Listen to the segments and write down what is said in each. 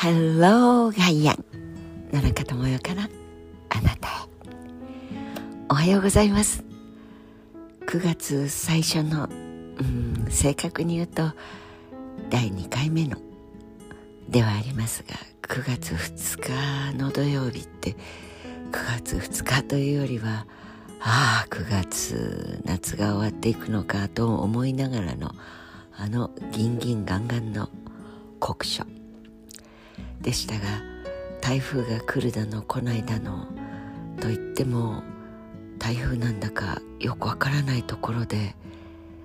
ハローガイアン野中智代からあなたへ。おはようございます。9月最初のうん正確に言うと第2回目のではありますが9月2日の土曜日って9月2日というよりはああ9月夏が終わっていくのかと思いながらのあのギンギンガンガンの酷暑。でしたが台風が来るだの来ないだのと言っても台風なんだかよくわからないところで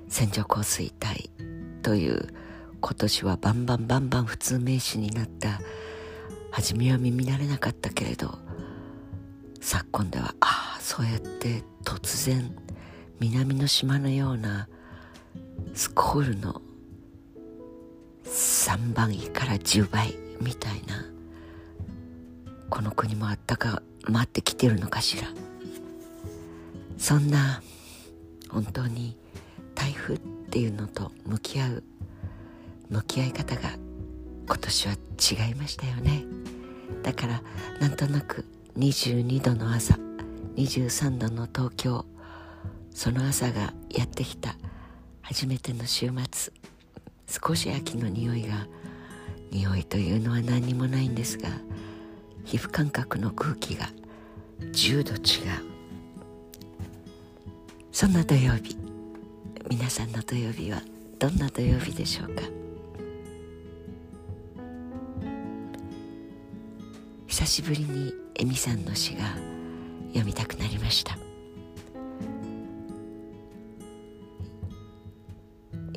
線状降水帯という今年はバンバンバンバン普通名詞になった初めは耳慣れなかったけれど昨今ではああそうやって突然南の島のようなスコールの3番位から10倍みたいなこの国もあったか待ってきてるのかしら。そんな本当に台風っていうのと向き合う向き合い方が今年は違いましたよね。だからなんとなく22度の朝23度の東京その朝がやってきた初めての週末少し秋の匂いが匂いというのは何にもないんですが皮膚感覚の空気が10度違う。そんな土曜日皆さんの土曜日はどんな土曜日でしょうか？久しぶりに恵美さんの詩が読みたくなりました。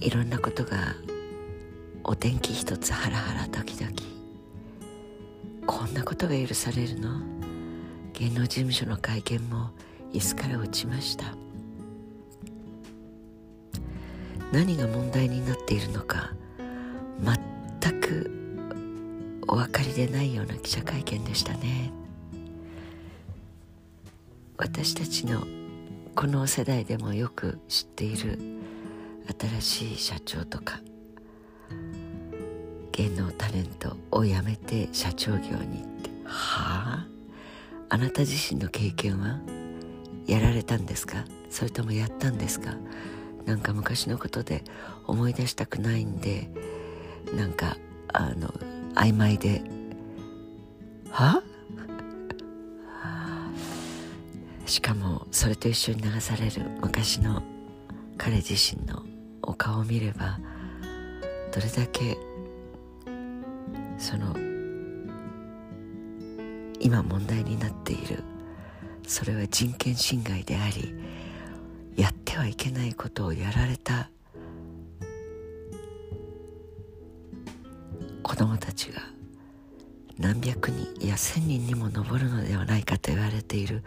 いろんなことがお天気一つハラハラドキドキ。こんなことが許されるの？芸能事務所の会見も椅子から落ちました。何が問題になっているのか全くお分かりでないような記者会見でしたね。私たちのこの世代でもよく知っている新しい社長とか芸能タレントを辞めて社長業にって。はあ？あなた自身の経験は？やられたんですか？それともやったんですか？なんか昔のことで思い出したくないんでなんかあの曖昧で。はしかもそれと一緒に流される昔の彼自身のお顔を見ればどれだけ今問題になっている。それは人権侵害でありやってはいけないことをやられた子供たちが何百人いや千人にも上るのではないかと言われている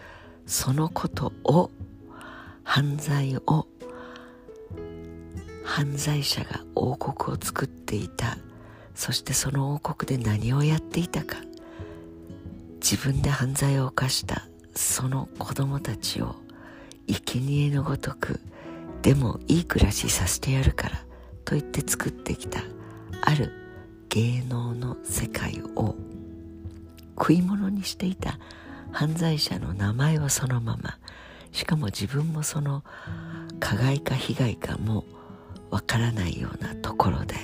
そのことを犯罪を犯罪者が王国を作っていた。そしてその王国で何をやっていたか。自分で犯罪を犯したその子供たちを生贄のごとくでもいい暮らしさせてやるからと言って作ってきたある芸能の世界を食い物にしていた犯罪者の名前はそのまま。しかも自分もその加害か被害かもわからないようなところで。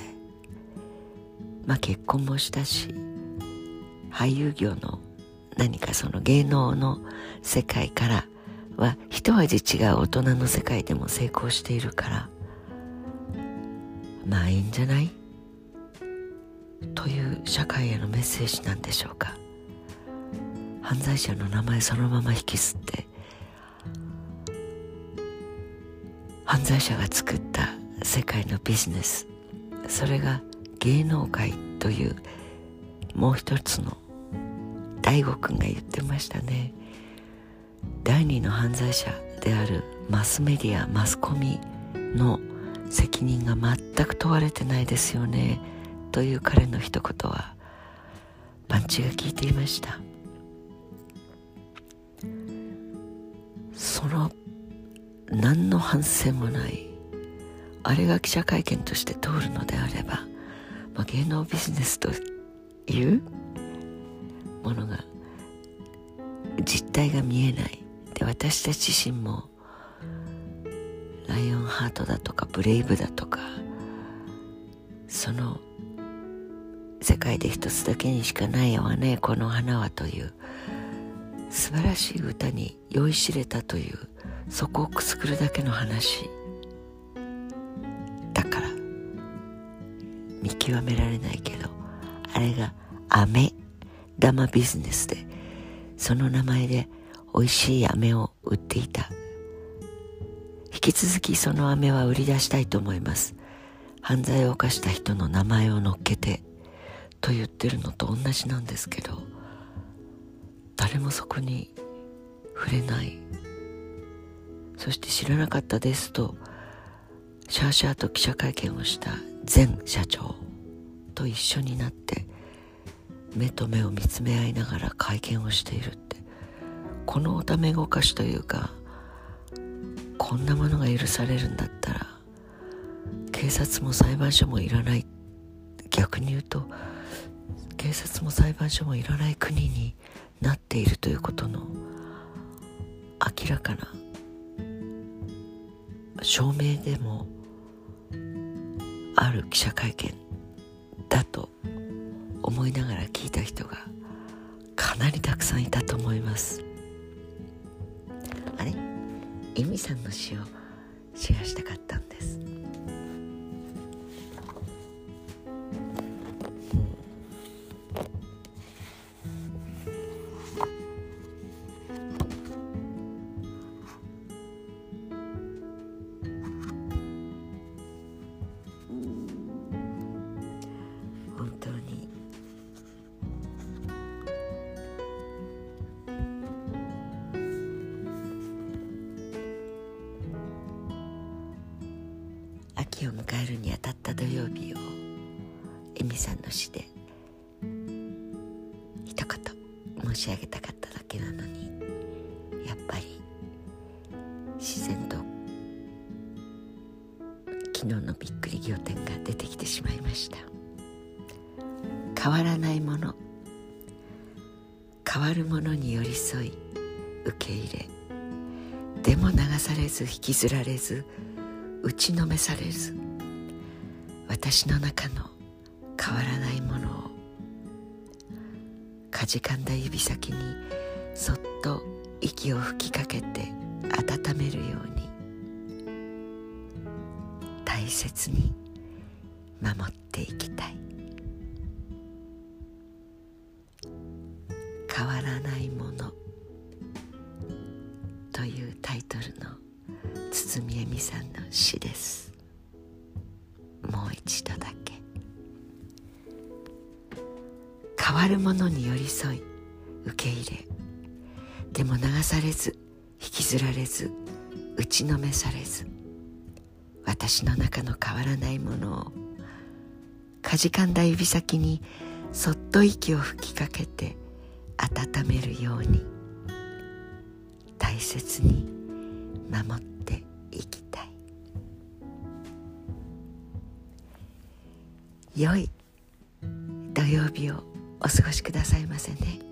まあ結婚もしたし俳優業の何かその芸能の世界からは一味違う大人の世界でも成功しているからまあいいんじゃない？という社会へのメッセージなんでしょうか。犯罪者の名前そのまま引き吸って犯罪者が作った世界のビジネスそれが芸能界というもう一つの大悟くんが言ってましたね。第二の犯罪者であるマスメディアマスコミの責任が全く問われてないですよね。という彼の一言はパンチが効いていました。その何の反省もないあれが記者会見として通るのであれば、まあ、芸能ビジネスというものが実態が見えない。で私たち自身もライオンハートだとかブレイブだとかその世界で一つだけにしかないよはねこの花はという素晴らしい歌に酔いしれたというそこをくすぐるだけの話。だから見極められないけどあれが飴。玉ビジネスでその名前で美味しい飴を売っていた。引き続きその飴は売り出したいと思います。犯罪を犯した人の名前を乗っけてと言ってるのと同じなんですけど誰もそこに触れない。そして知らなかったですとシャーシャーと記者会見をした前社長と一緒になって目と目を見つめ合いながら会見をしているって。このおためごかしというかこんなものが許されるんだったら警察も裁判所もいらない。逆に言うと警察も裁判所もいらない国になっているということの明らかな証明でもある記者会見だと思いながら聞いた人がかなりたくさんいたと思います。あれ？エミさんの詩をシェアしたかった。ん秋を迎えるにあたった土曜日をエミさんの詩で一言申し上げたかっただけなのにやっぱり自然と昨日のびっくり仰天が出てきてしまいました。変わらないもの変わるものに寄り添い受け入れでも流されず引きずられず打ちのめされず私の中の変わらないものをかじかんだ指先にそっと息を吹きかけて温めるように大切に守っていきたい。変わらないものというタイトルの堤恵美さんの詩です。もう一度だけ。変わるものに寄り添い受け入れ。でも流されず引きずられず打ちのめされず私の中の変わらないものをかじかんだ指先にそっと息を吹きかけて温めるように。大切に守っていきたい。良い土曜日をお過ごしくださいませね。